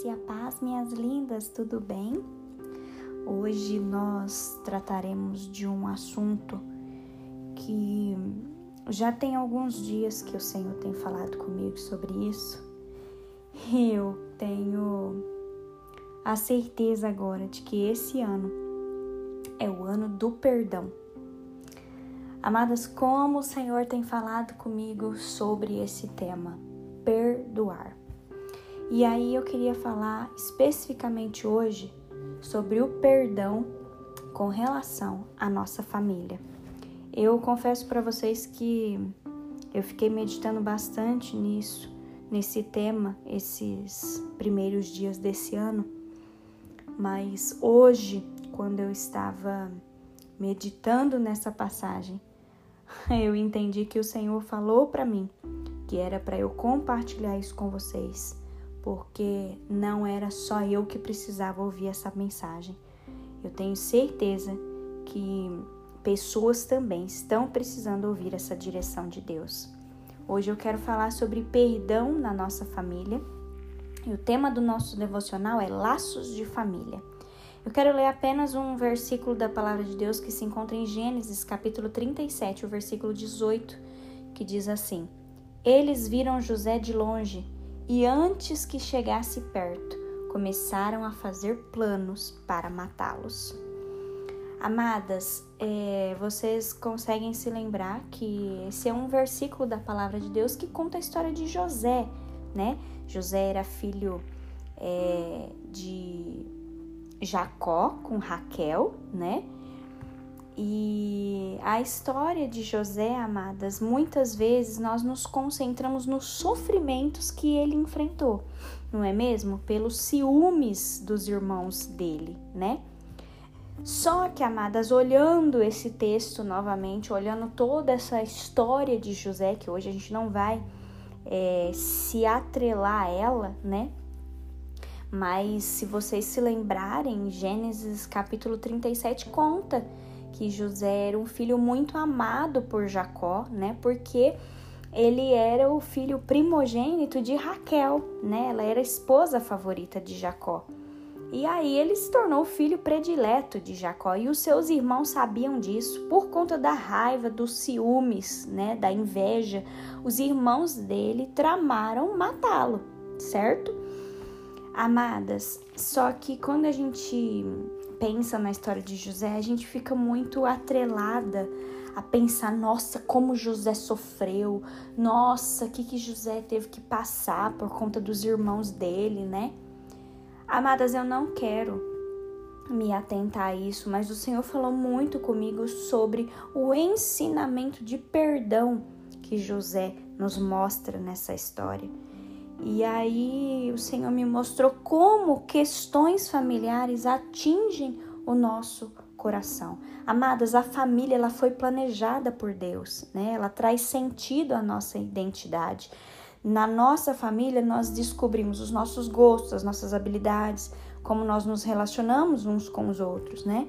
graça e a paz, minhas lindas, tudo bem? Hoje nós trataremos de um assunto que já tem alguns dias que o Senhor tem falado comigo sobre isso. E eu tenho a certeza agora de que esse ano é o ano do perdão. Amadas, como o Senhor tem falado comigo sobre esse tema, perdoar. E aí eu queria falar especificamente hoje sobre o perdão com relação à nossa família. Eu confesso para vocês que eu fiquei meditando bastante nisso, nesse tema, esses primeiros dias desse ano. Mas hoje, quando eu estava meditando nessa passagem, eu entendi que o Senhor falou para mim que era para eu compartilhar isso com vocês porque não era só eu que precisava ouvir essa mensagem. Eu tenho certeza que pessoas também estão precisando ouvir essa direção de Deus. Hoje eu quero falar sobre perdão na nossa família. E o tema do nosso devocional é laços de família. Eu quero ler apenas um versículo da palavra de Deus que se encontra em Gênesis, capítulo 37, o versículo 18, que diz assim: Eles viram José de longe e antes que chegasse perto, começaram a fazer planos para matá-los. Amadas, é, vocês conseguem se lembrar que esse é um versículo da palavra de Deus que conta a história de José, né? José era filho é, de Jacó com Raquel, né? E a história de José, amadas, muitas vezes nós nos concentramos nos sofrimentos que ele enfrentou, não é mesmo? Pelos ciúmes dos irmãos dele, né? Só que, amadas, olhando esse texto novamente, olhando toda essa história de José, que hoje a gente não vai é, se atrelar a ela, né? Mas se vocês se lembrarem, Gênesis capítulo 37 conta que José era um filho muito amado por Jacó, né? Porque ele era o filho primogênito de Raquel, né? Ela era a esposa favorita de Jacó. E aí ele se tornou o filho predileto de Jacó e os seus irmãos sabiam disso por conta da raiva, dos ciúmes, né, da inveja. Os irmãos dele tramaram matá-lo, certo? Amadas, só que quando a gente pensa na história de José, a gente fica muito atrelada a pensar, nossa, como José sofreu, nossa, o que, que José teve que passar por conta dos irmãos dele, né? Amadas, eu não quero me atentar a isso, mas o Senhor falou muito comigo sobre o ensinamento de perdão que José nos mostra nessa história. E aí o Senhor me mostrou como questões familiares atingem o nosso coração. Amadas, a família ela foi planejada por Deus, né? Ela traz sentido à nossa identidade. Na nossa família nós descobrimos os nossos gostos, as nossas habilidades, como nós nos relacionamos uns com os outros, né?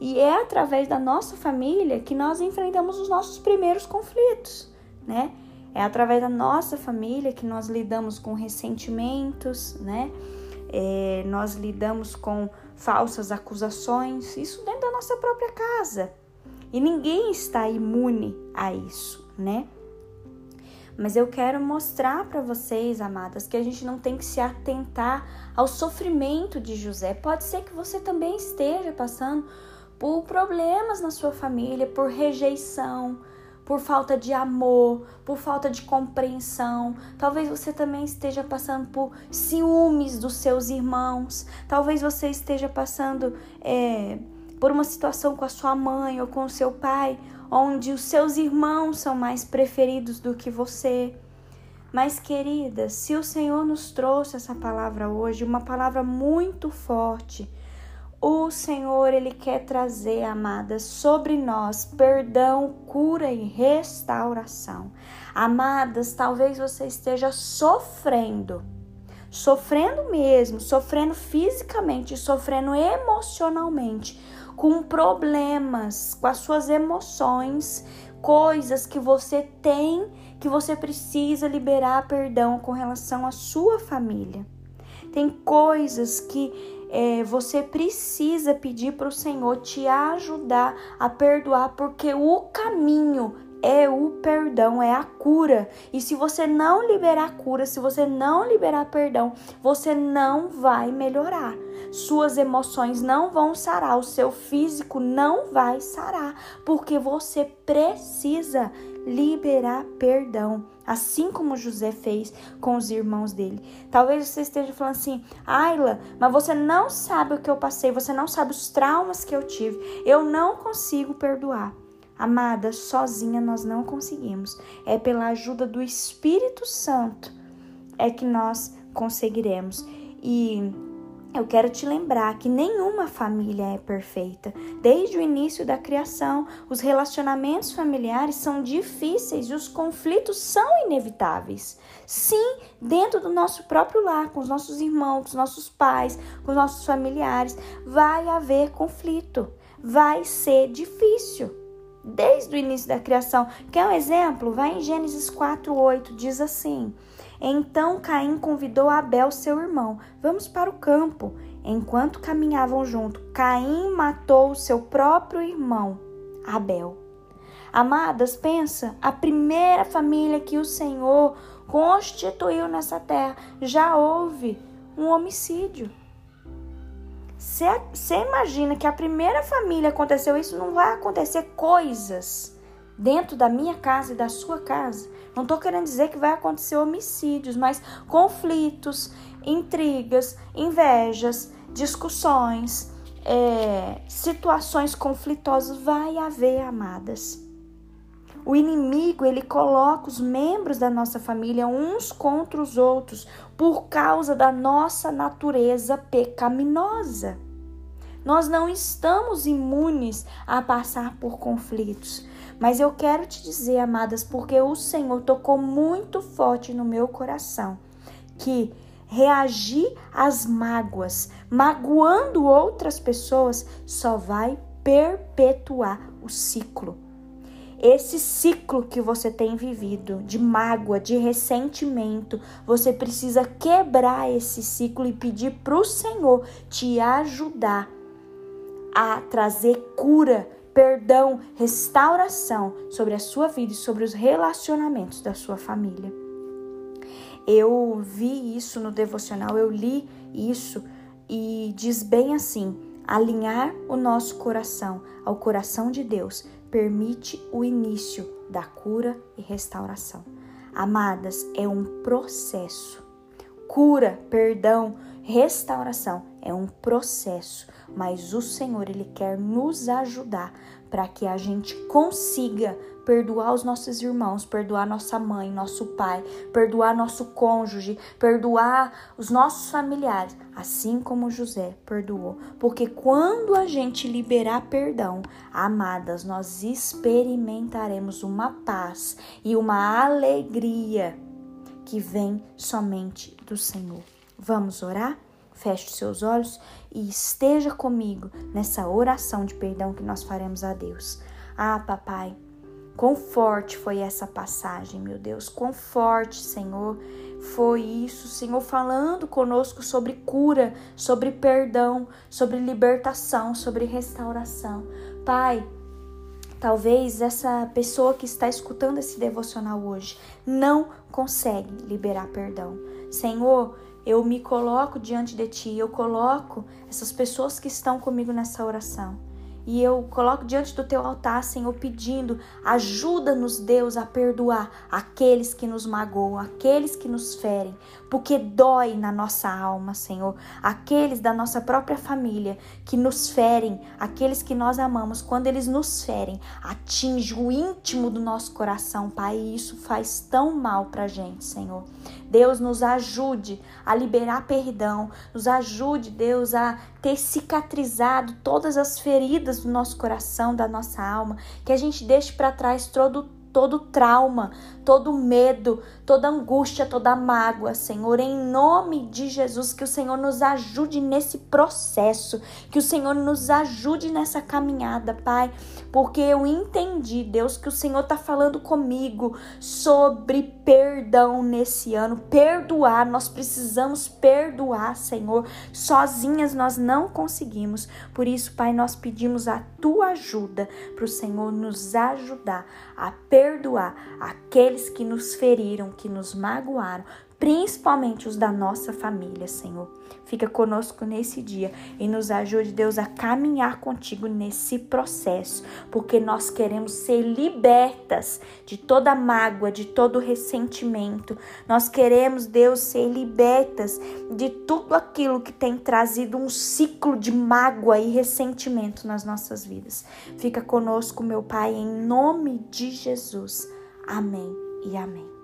E é através da nossa família que nós enfrentamos os nossos primeiros conflitos, né? É através da nossa família que nós lidamos com ressentimentos, né? É, nós lidamos com falsas acusações, isso dentro da nossa própria casa. E ninguém está imune a isso, né? Mas eu quero mostrar para vocês, amadas, que a gente não tem que se atentar ao sofrimento de José. Pode ser que você também esteja passando por problemas na sua família, por rejeição, por falta de amor, por falta de compreensão. Talvez você também esteja passando por ciúmes dos seus irmãos. Talvez você esteja passando é, por uma situação com a sua mãe ou com o seu pai, onde os seus irmãos são mais preferidos do que você. Mas, querida, se o Senhor nos trouxe essa palavra hoje, uma palavra muito forte, o Senhor, Ele quer trazer, amadas, sobre nós perdão, cura e restauração. Amadas, talvez você esteja sofrendo, sofrendo mesmo, sofrendo fisicamente, sofrendo emocionalmente, com problemas, com as suas emoções, coisas que você tem que você precisa liberar perdão com relação à sua família. Tem coisas que é, você precisa pedir para o Senhor te ajudar a perdoar, porque o caminho é o perdão, é a cura. E se você não liberar cura, se você não liberar perdão, você não vai melhorar. Suas emoções não vão sarar, o seu físico não vai sarar, porque você precisa liberar perdão, assim como José fez com os irmãos dele. Talvez você esteja falando assim, Ayla, mas você não sabe o que eu passei, você não sabe os traumas que eu tive, eu não consigo perdoar. Amada, sozinha nós não conseguimos. É pela ajuda do Espírito Santo é que nós conseguiremos. E eu quero te lembrar que nenhuma família é perfeita. Desde o início da criação, os relacionamentos familiares são difíceis e os conflitos são inevitáveis. Sim, dentro do nosso próprio lar, com os nossos irmãos, com os nossos pais, com os nossos familiares, vai haver conflito. Vai ser difícil desde o início da criação. Quer um exemplo? Vai em Gênesis 4:8, diz assim: Então Caim convidou Abel, seu irmão. Vamos para o campo. Enquanto caminhavam junto, Caim matou seu próprio irmão, Abel. Amadas, pensa, a primeira família que o Senhor constituiu nessa terra já houve um homicídio. Você imagina que a primeira família aconteceu isso, não vai acontecer coisas dentro da minha casa e da sua casa. Não estou querendo dizer que vai acontecer homicídios, mas conflitos, intrigas, invejas, discussões, é, situações conflitosas vai haver, amadas. O inimigo, ele coloca os membros da nossa família uns contra os outros por causa da nossa natureza pecaminosa. Nós não estamos imunes a passar por conflitos. Mas eu quero te dizer, amadas, porque o Senhor tocou muito forte no meu coração, que reagir às mágoas, magoando outras pessoas, só vai perpetuar o ciclo. Esse ciclo que você tem vivido de mágoa, de ressentimento, você precisa quebrar esse ciclo e pedir para o Senhor te ajudar a trazer cura, perdão, restauração sobre a sua vida e sobre os relacionamentos da sua família. Eu vi isso no devocional, eu li isso e diz bem assim: alinhar o nosso coração ao coração de Deus permite o início da cura e restauração. Amadas, é um processo. Cura, perdão, restauração é um processo, mas o Senhor ele quer nos ajudar para que a gente consiga perdoar os nossos irmãos, perdoar nossa mãe, nosso pai, perdoar nosso cônjuge, perdoar os nossos familiares, assim como José perdoou. Porque quando a gente liberar perdão, amadas, nós experimentaremos uma paz e uma alegria que vem somente do Senhor. Vamos orar? Feche seus olhos e esteja comigo nessa oração de perdão que nós faremos a Deus. Ah, papai, Quão forte foi essa passagem, meu Deus, quão forte, Senhor, foi isso, Senhor, falando conosco sobre cura, sobre perdão, sobre libertação, sobre restauração. Pai, talvez essa pessoa que está escutando esse devocional hoje não consegue liberar perdão. Senhor, eu me coloco diante de Ti, eu coloco essas pessoas que estão comigo nessa oração. E eu coloco diante do teu altar, Senhor, pedindo: ajuda-nos, Deus, a perdoar aqueles que nos magoam, aqueles que nos ferem, porque dói na nossa alma, Senhor. Aqueles da nossa própria família que nos ferem, aqueles que nós amamos, quando eles nos ferem, atinge o íntimo do nosso coração, Pai, e isso faz tão mal pra gente, Senhor. Deus nos ajude a liberar perdão, nos ajude, Deus, a ter cicatrizado todas as feridas do nosso coração, da nossa alma, que a gente deixe para trás todo todo trauma, todo medo, toda angústia, toda mágoa, Senhor, em nome de Jesus, que o Senhor nos ajude nesse processo, que o Senhor nos ajude nessa caminhada, Pai, porque eu entendi, Deus, que o Senhor está falando comigo sobre perdão nesse ano, perdoar, nós precisamos perdoar, Senhor, sozinhas nós não conseguimos, por isso, Pai, nós pedimos a tua ajuda para o Senhor nos ajudar a perdoar aqueles que nos feriram, que nos magoaram, principalmente os da nossa família, Senhor. Fica conosco nesse dia e nos ajude, Deus, a caminhar contigo nesse processo, porque nós queremos ser libertas de toda mágoa, de todo ressentimento. Nós queremos, Deus, ser libertas de tudo aquilo que tem trazido um ciclo de mágoa e ressentimento nas nossas vidas. Fica conosco, meu Pai, em nome de Jesus. Amém e amém.